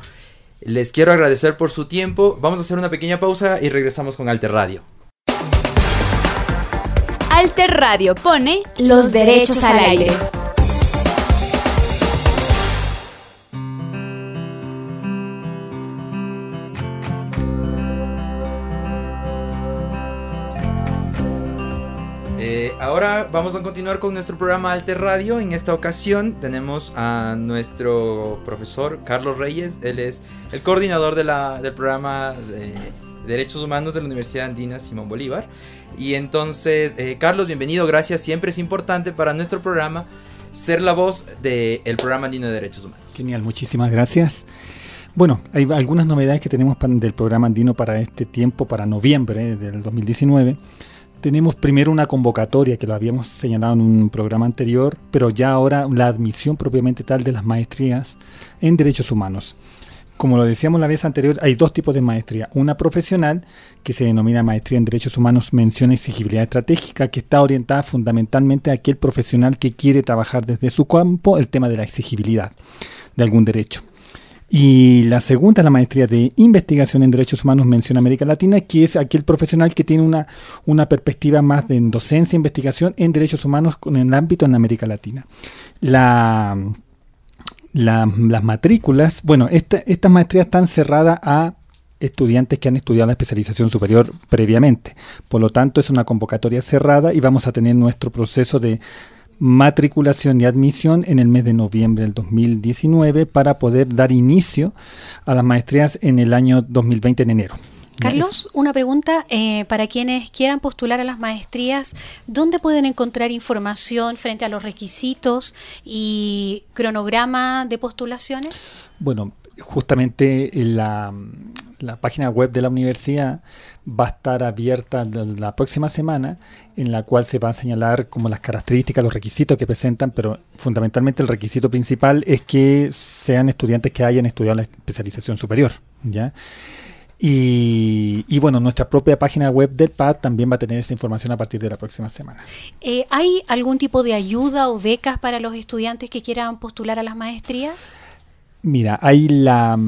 Les quiero agradecer por su tiempo. Vamos a hacer una pequeña pausa y regresamos con Alter Radio. Alter Radio pone los derechos al aire. Ahora vamos a continuar con nuestro programa Alter Radio. En esta ocasión tenemos a nuestro profesor Carlos Reyes. Él es el coordinador del programa de Derechos Humanos de la Universidad Andina Simón Bolívar. Y entonces, eh, Carlos, bienvenido, gracias. Siempre es importante para nuestro programa ser la voz del programa andino de derechos humanos. Genial, muchísimas gracias. Bueno, hay algunas novedades que tenemos del programa andino para este tiempo, para noviembre del 2019. Tenemos primero una convocatoria que lo habíamos señalado en un programa anterior, pero ya ahora la admisión propiamente tal de las maestrías en derechos humanos. Como lo decíamos la vez anterior, hay dos tipos de maestría. Una profesional, que se denomina Maestría en Derechos Humanos, Mención Exigibilidad Estratégica, que está orientada fundamentalmente a aquel profesional que quiere trabajar desde su campo el tema de la exigibilidad de algún derecho. Y la segunda es la maestría de investigación en derechos humanos, mención América Latina, que es aquel profesional que tiene una, una perspectiva más de docencia e investigación en derechos humanos en el ámbito en América Latina. La las matrículas, bueno, estas maestrías están cerradas a estudiantes que han estudiado la especialización superior previamente. Por lo tanto, es una convocatoria cerrada y vamos a tener nuestro proceso de matriculación y admisión en el mes de noviembre del 2019 para poder dar inicio a las maestrías en el año 2020 en enero. Carlos, una pregunta eh, para quienes quieran postular a las maestrías, ¿dónde pueden encontrar información frente a los requisitos y cronograma de postulaciones? Bueno, justamente la, la página web de la universidad va a estar abierta la próxima semana, en la cual se va a señalar como las características, los requisitos que presentan, pero fundamentalmente el requisito principal es que sean estudiantes que hayan estudiado la especialización superior, ¿ya? Y, bueno, nuestra propia página web del PAD también va a tener esa información a partir de la próxima semana. Eh, ¿Hay algún tipo de ayuda o becas para los estudiantes que quieran postular a las maestrías? Mira, hay la,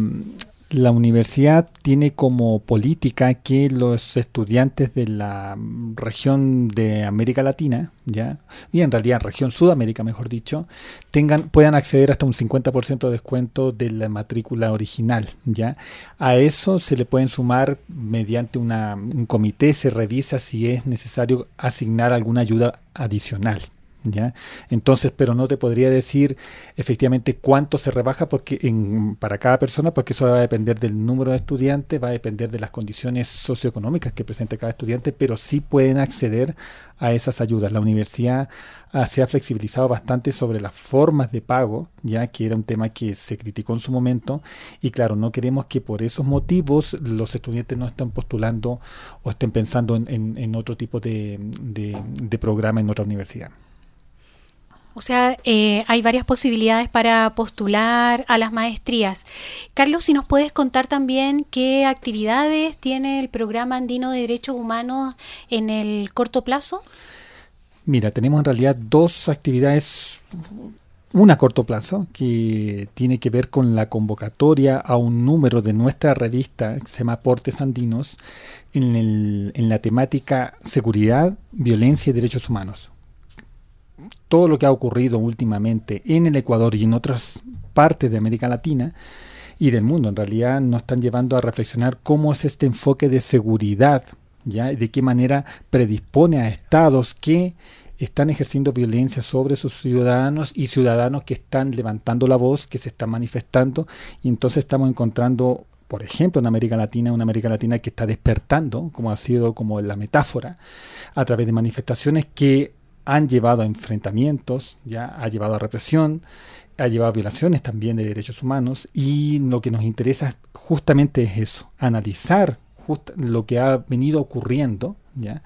la universidad tiene como política que los estudiantes de la región de América Latina, ya, y en realidad región Sudamérica, mejor dicho, tengan puedan acceder hasta un 50% de descuento de la matrícula original, ya. A eso se le pueden sumar mediante una, un comité se revisa si es necesario asignar alguna ayuda adicional, entonces, pero no te podría decir efectivamente cuánto se rebaja porque para cada persona, porque eso va a depender del número de estudiantes, va a depender de las condiciones socioeconómicas que presente cada estudiante, pero sí pueden acceder a esas ayudas. La universidad ah, se ha flexibilizado bastante sobre las formas de pago, ya que era un tema que se criticó en su momento, y claro, no queremos que por esos motivos los estudiantes no estén postulando o estén pensando en, otro tipo de programa en otra universidad. O sea, eh, hay varias posibilidades para postular a las maestrías. Carlos, si nos puedes contar también qué actividades tiene el programa andino de derechos humanos en el corto plazo. Mira, tenemos en realidad dos actividades una a corto plazo que tiene que ver con la convocatoria a un número de nuestra revista que se llama Aportes Andinos en, en la temática seguridad, violencia y derechos humanos todo lo que ha ocurrido últimamente en el Ecuador y en otras partes de América Latina y del mundo, en realidad nos están llevando a reflexionar cómo es este enfoque de seguridad, ¿ya? de qué manera predispone a estados que están ejerciendo violencia sobre sus ciudadanos y ciudadanos que están levantando la voz, que se están manifestando, y entonces estamos encontrando por ejemplo, en América Latina, una América Latina que está despertando, como ha sido como la metáfora, a través de manifestaciones que han llevado a enfrentamientos, ya ha llevado a represión, ha llevado a violaciones también de derechos humanos y lo que nos interesa justamente es eso, analizar lo que ha venido ocurriendo ¿ya?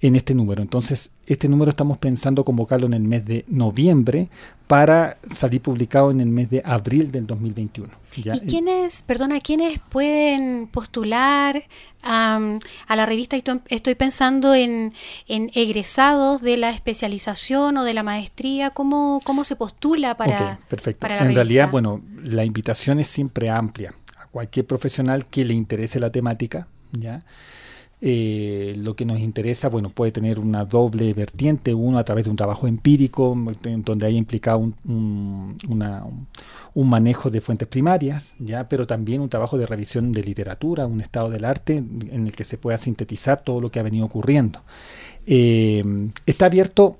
en este número. Entonces, este número estamos pensando convocarlo en el mes de noviembre para salir publicado en el mes de abril del 2021. ¿Y quiénes, perdona, quiénes pueden postular a la revista? Estoy pensando en, egresados de la especialización o de la maestría. ¿Cómo, cómo se postula para, perfecto. en realidad, bueno, la invitación es siempre amplia. A cualquier profesional que le interese la temática, ¿ya? Eh, lo que nos interesa, bueno, puede tener una doble vertiente, uno a través de un trabajo empírico, donde haya implicado un, un, manejo de fuentes primarias, ya, pero también un trabajo de revisión de literatura, un estado del arte en el que se pueda sintetizar todo lo que ha venido ocurriendo. Eh, está abierto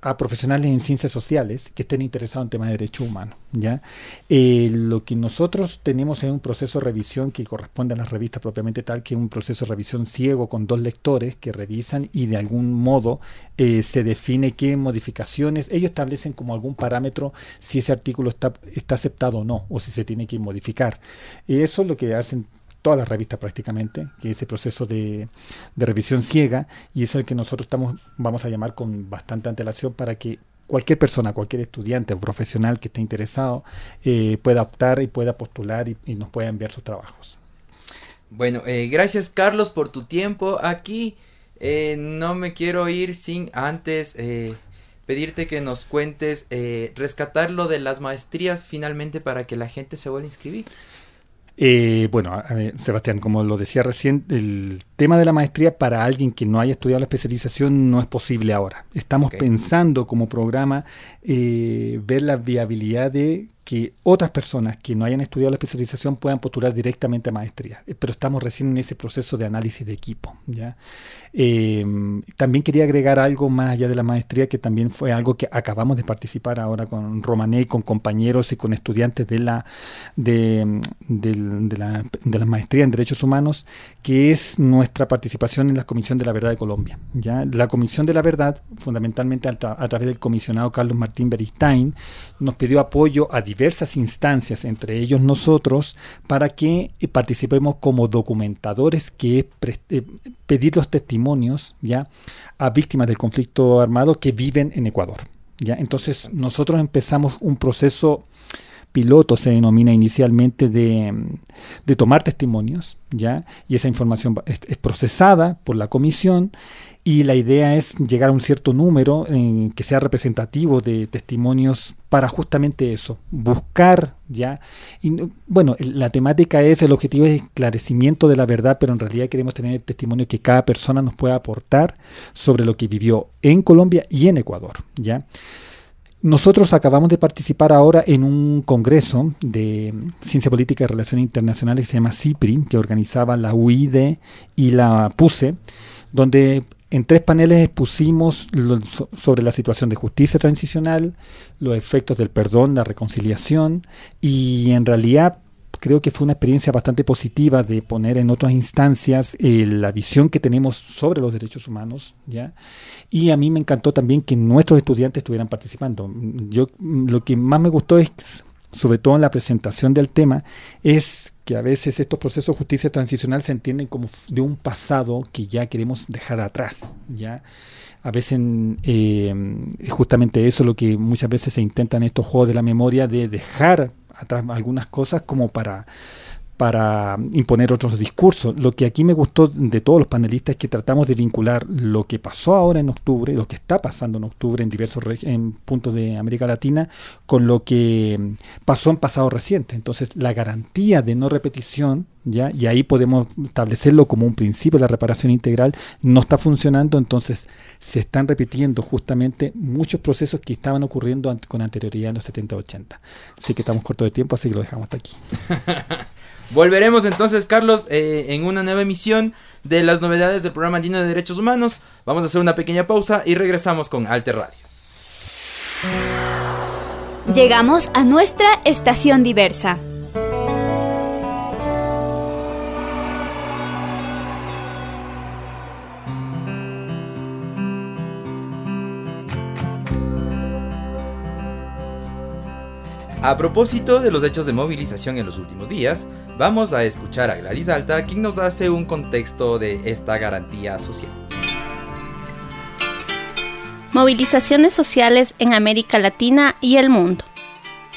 a profesionales en ciencias sociales que estén interesados en temas de derechos humanos. ¿ya? Eh, lo que nosotros tenemos es un proceso de revisión que corresponde a la revista propiamente tal, que es un proceso de revisión ciego con dos lectores que revisan y de algún modo eh, se define qué modificaciones, ellos establecen como algún parámetro si ese artículo está, está aceptado o no, o si se tiene que modificar. Eso es lo que hacen todas las revistas prácticamente, que es ese proceso de, revisión ciega, y es el que nosotros estamos, vamos a llamar con bastante antelación para que cualquier persona, cualquier estudiante o profesional que esté interesado eh, pueda optar y pueda postular y, nos pueda enviar sus trabajos. Bueno, eh, gracias Carlos por tu tiempo aquí. Eh, no me quiero ir sin antes pedirte que nos cuentes, rescatar lo de las maestrías finalmente para que la gente se vuelva a inscribir. Eh, bueno, Sebastián, como lo decía recién, el tema de la maestría para alguien que no haya estudiado la especialización no es posible ahora. Estamos pensando como programa eh, ver la viabilidad de que otras personas que no hayan estudiado la especialización puedan postular directamente a maestría. Eh, pero estamos recién en ese proceso de análisis de equipo. ¿ya? Em, también quería agregar algo más allá de la maestría, que también fue algo que acabamos de participar ahora con Romané, con compañeros y con estudiantes de la, de, la, maestría en Derechos Humanos, que es nuestra participación en la Comisión de la Verdad de Colombia. ¿ya? La Comisión de la Verdad, fundamentalmente a, través del comisionado Carlos Martín Beristain, nos pidió apoyo a diversas instancias, entre ellos nosotros, para que eh, participemos como documentadores, que eh, pedir los testimonios ya a víctimas del conflicto armado que viven en Ecuador. ¿ya? Entonces nosotros empezamos un proceso piloto se denomina inicialmente de, tomar testimonios, ¿ya? Y esa información es, procesada por la comisión y la idea es llegar a un cierto número que sea representativo de testimonios para justamente eso, buscar ya. Y, bueno, la temática es, el objetivo es esclarecimiento de la verdad, pero en realidad queremos tener el testimonio que cada persona nos pueda aportar sobre lo que vivió en Colombia y en Ecuador, ¿ya? Nosotros acabamos de participar ahora en un congreso de Ciencia Política y Relaciones Internacionales que se llama CIPRI, que organizaba la UID y la PUSE, donde en tres paneles expusimos sobre la situación de justicia transicional, los efectos del perdón, la reconciliación y en realidad creo que fue una experiencia bastante positiva de poner en otras instancias eh, la visión que tenemos sobre los derechos humanos, ¿ya? Y a mí me encantó también que nuestros estudiantes estuvieran participando. Yo lo que más me gustó es, sobre todo en la presentación del tema, es que a veces estos procesos de justicia transicional se entienden como de un pasado que ya queremos dejar atrás, ¿ya? A veces eh, justamente eso lo que muchas veces se intentan estos juegos de la memoria de dejar atrás algunas cosas como para para imponer otros discursos. Lo que aquí me gustó de todos los panelistas es que tratamos de vincular lo que pasó ahora en octubre, lo que está pasando en octubre en diversos puntos de América Latina, con lo que pasó en pasado reciente. Entonces, la garantía de no repetición, ¿ya? y ahí podemos establecerlo como un principio la reparación integral, no está funcionando, entonces se están repitiendo justamente muchos procesos que estaban ocurriendo con anterioridad en los 70-80. Así que estamos cortos de tiempo, así que lo dejamos hasta aquí. Volveremos entonces, Carlos, eh, en una nueva emisión de las novedades del programa Andino de Derechos Humanos. Vamos a hacer una pequeña pausa y regresamos con Alter Radio. Llegamos a nuestra estación diversa. A propósito de los hechos de movilización en los últimos días, vamos a escuchar a Gladys Alta, quien nos hace un contexto de esta garantía social. Movilizaciones sociales en América Latina y el mundo.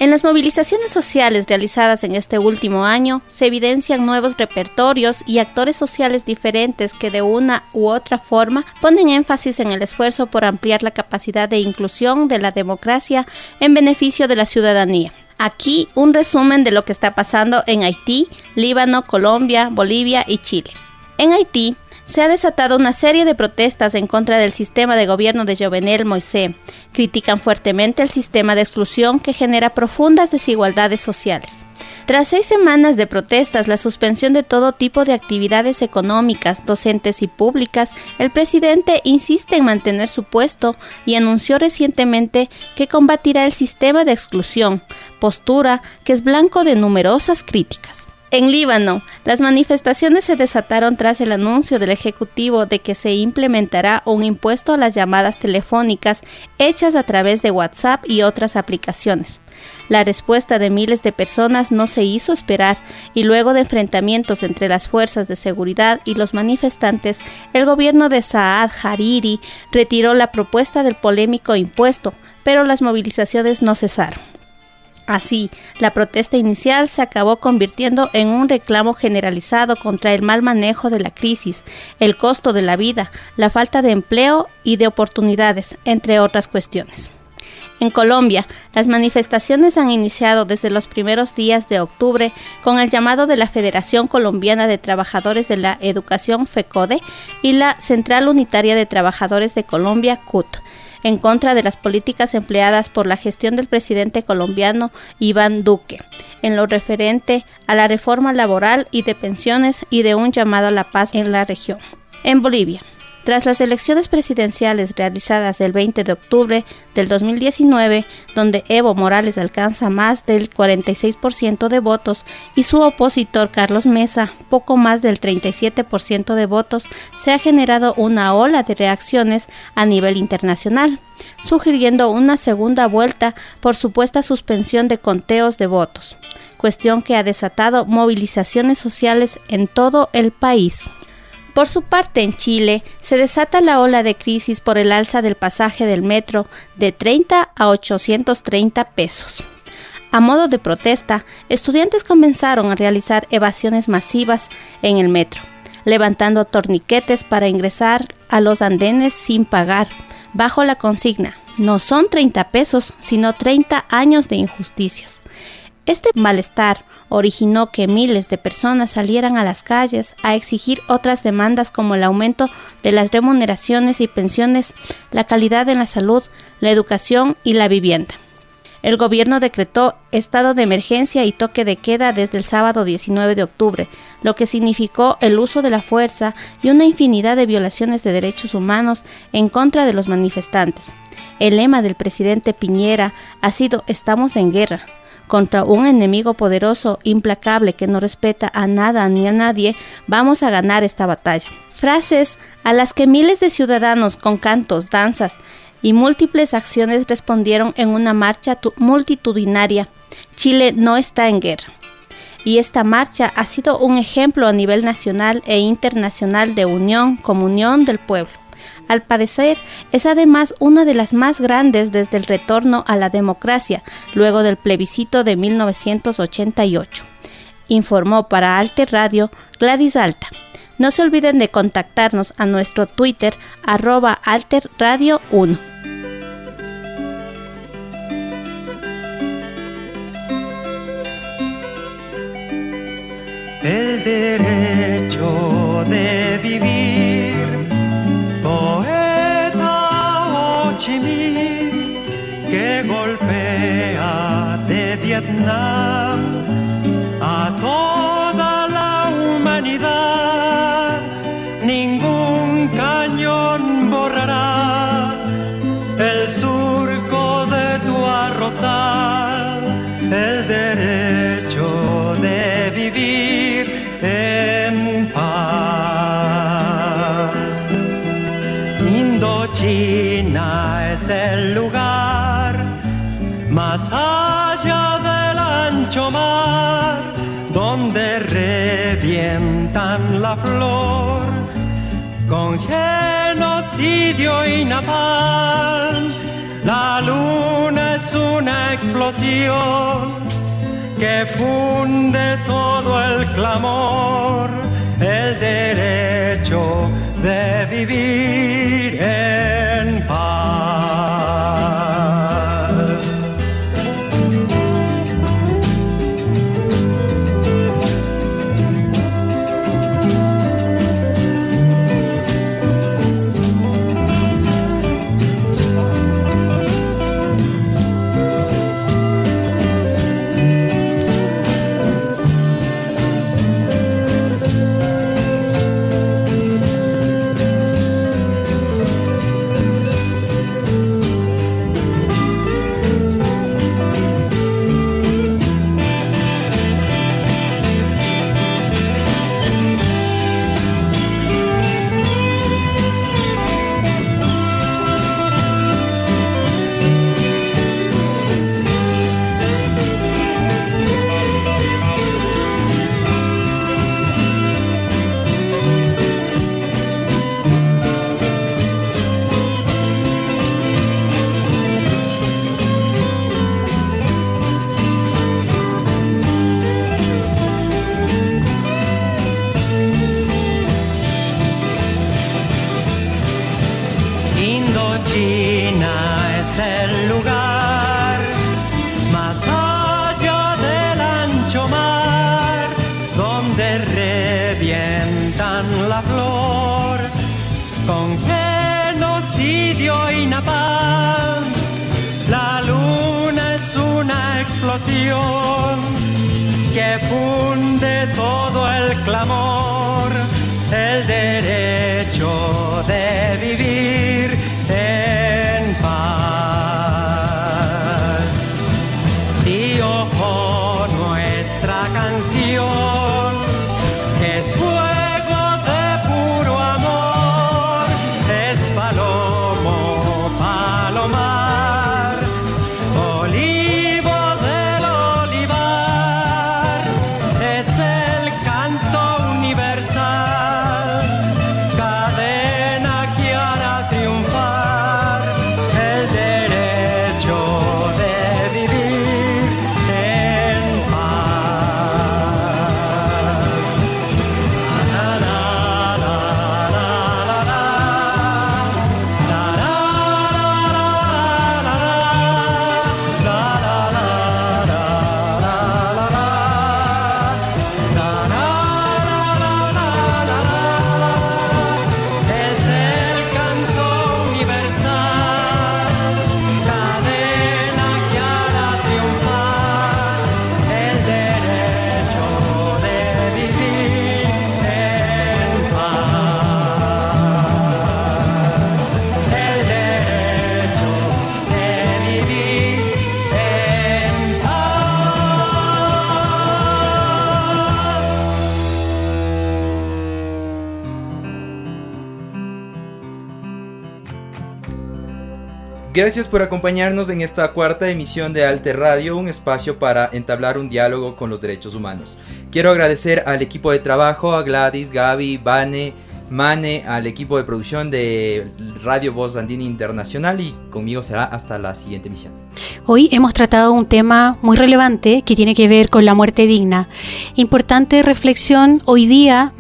En las movilizaciones sociales realizadas en este último año se evidencian nuevos repertorios y actores sociales diferentes que de una u otra forma ponen énfasis en el esfuerzo por ampliar la capacidad de inclusión de la democracia en beneficio de la ciudadanía. Aquí un resumen de lo que está pasando en Haití, Líbano, Colombia, Bolivia y Chile. En Haití, se ha desatado una serie de protestas en contra del sistema de gobierno de Jovenel Moisés. Critican fuertemente el sistema de exclusión que genera profundas desigualdades sociales. Tras seis semanas de protestas, la suspensión de todo tipo de actividades económicas, docentes y públicas, el presidente insiste en mantener su puesto y anunció recientemente que combatirá el sistema de exclusión, postura que es blanco de numerosas críticas. En Líbano, las manifestaciones se desataron tras el anuncio del Ejecutivo de que se implementará un impuesto a las llamadas telefónicas hechas a través de WhatsApp y otras aplicaciones. La respuesta de miles de personas no se hizo esperar y luego de enfrentamientos entre las fuerzas de seguridad y los manifestantes, el gobierno de Saad Hariri retiró la propuesta del polémico impuesto, pero las movilizaciones no cesaron. Así, la protesta inicial se acabó convirtiendo en un reclamo generalizado contra el mal manejo de la crisis, el costo de la vida, la falta de empleo y de oportunidades, entre otras cuestiones. En Colombia, las manifestaciones han iniciado desde los primeros días de octubre con el llamado de la Federación Colombiana de Trabajadores de la Educación FECODE y la Central Unitaria de Trabajadores de Colombia CUT en contra de las políticas empleadas por la gestión del presidente colombiano Iván Duque, en lo referente a la reforma laboral y de pensiones y de un llamado a la paz en la región. En Bolivia, tras las elecciones presidenciales realizadas el 20 de octubre del 2019, donde Evo Morales alcanza más del 46% de votos y su opositor Carlos Mesa poco más del 37% de votos, se ha generado una ola de reacciones a nivel internacional, sugiriendo una segunda vuelta por supuesta suspensión de conteos de votos, cuestión que ha desatado movilizaciones sociales en todo el país. Por su parte, en Chile se desata la ola de crisis por el alza del pasaje del metro de 30 a 830 pesos. A modo de protesta, estudiantes comenzaron a realizar evasiones masivas en el metro, levantando torniquetes para ingresar a los andenes sin pagar, bajo la consigna, no son 30 pesos, sino 30 años de injusticias. Este malestar originó que miles de personas salieran a las calles a exigir otras demandas como el aumento de las remuneraciones y pensiones, la calidad en la salud, la educación y la vivienda. El gobierno decretó estado de emergencia y toque de queda desde el sábado 19 de octubre, lo que significó el uso de la fuerza y una infinidad de violaciones de derechos humanos en contra de los manifestantes. El lema del presidente Piñera ha sido Estamos en guerra, contra un enemigo poderoso, implacable, que no respeta a nada ni a nadie, vamos a ganar esta batalla. Frases a las que miles de ciudadanos con cantos, danzas y múltiples acciones respondieron en una marcha multitudinaria. Chile no está en guerra. Y esta marcha ha sido un ejemplo a nivel nacional e internacional de unión, comunión del pueblo al parecer es además una de las más grandes desde el retorno a la democracia, luego del plebiscito de 1988. Informó para Alter Radio Gladys Alta. No se olviden de contactarnos a nuestro Twitter arroba alterradio 1. El derecho golpea de Vietnam y. La luna es una explosión que funde todo el clamor, el derecho de vivir Gracias por acompañarnos en esta cuarta emisión de Alter Radio, un espacio para entablar un diálogo con los derechos humanos. Quiero agradecer al equipo de trabajo, a Gladys, Gaby, Vane, Mane, al equipo de producción de Radio Voz Andina Internacional y conmigo será hasta la siguiente emisión. Hoy hemos tratado un tema muy relevante que tiene que ver con la muerte digna. Importante reflexión hoy día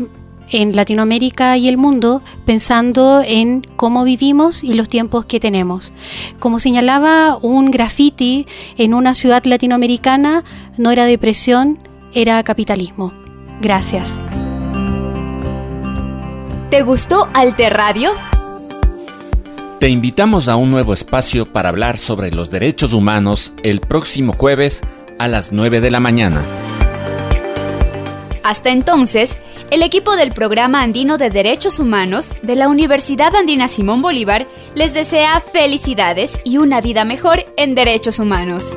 en Latinoamérica y el mundo pensando en cómo vivimos y los tiempos que tenemos. Como señalaba un graffiti en una ciudad latinoamericana, no era depresión, era capitalismo. Gracias. ¿Te gustó Alter Radio? Te invitamos a un nuevo espacio para hablar sobre los derechos humanos el próximo jueves a las 9 de la mañana. Hasta entonces, el equipo del Programa Andino de Derechos Humanos de la Universidad Andina Simón Bolívar les desea felicidades y una vida mejor en derechos humanos.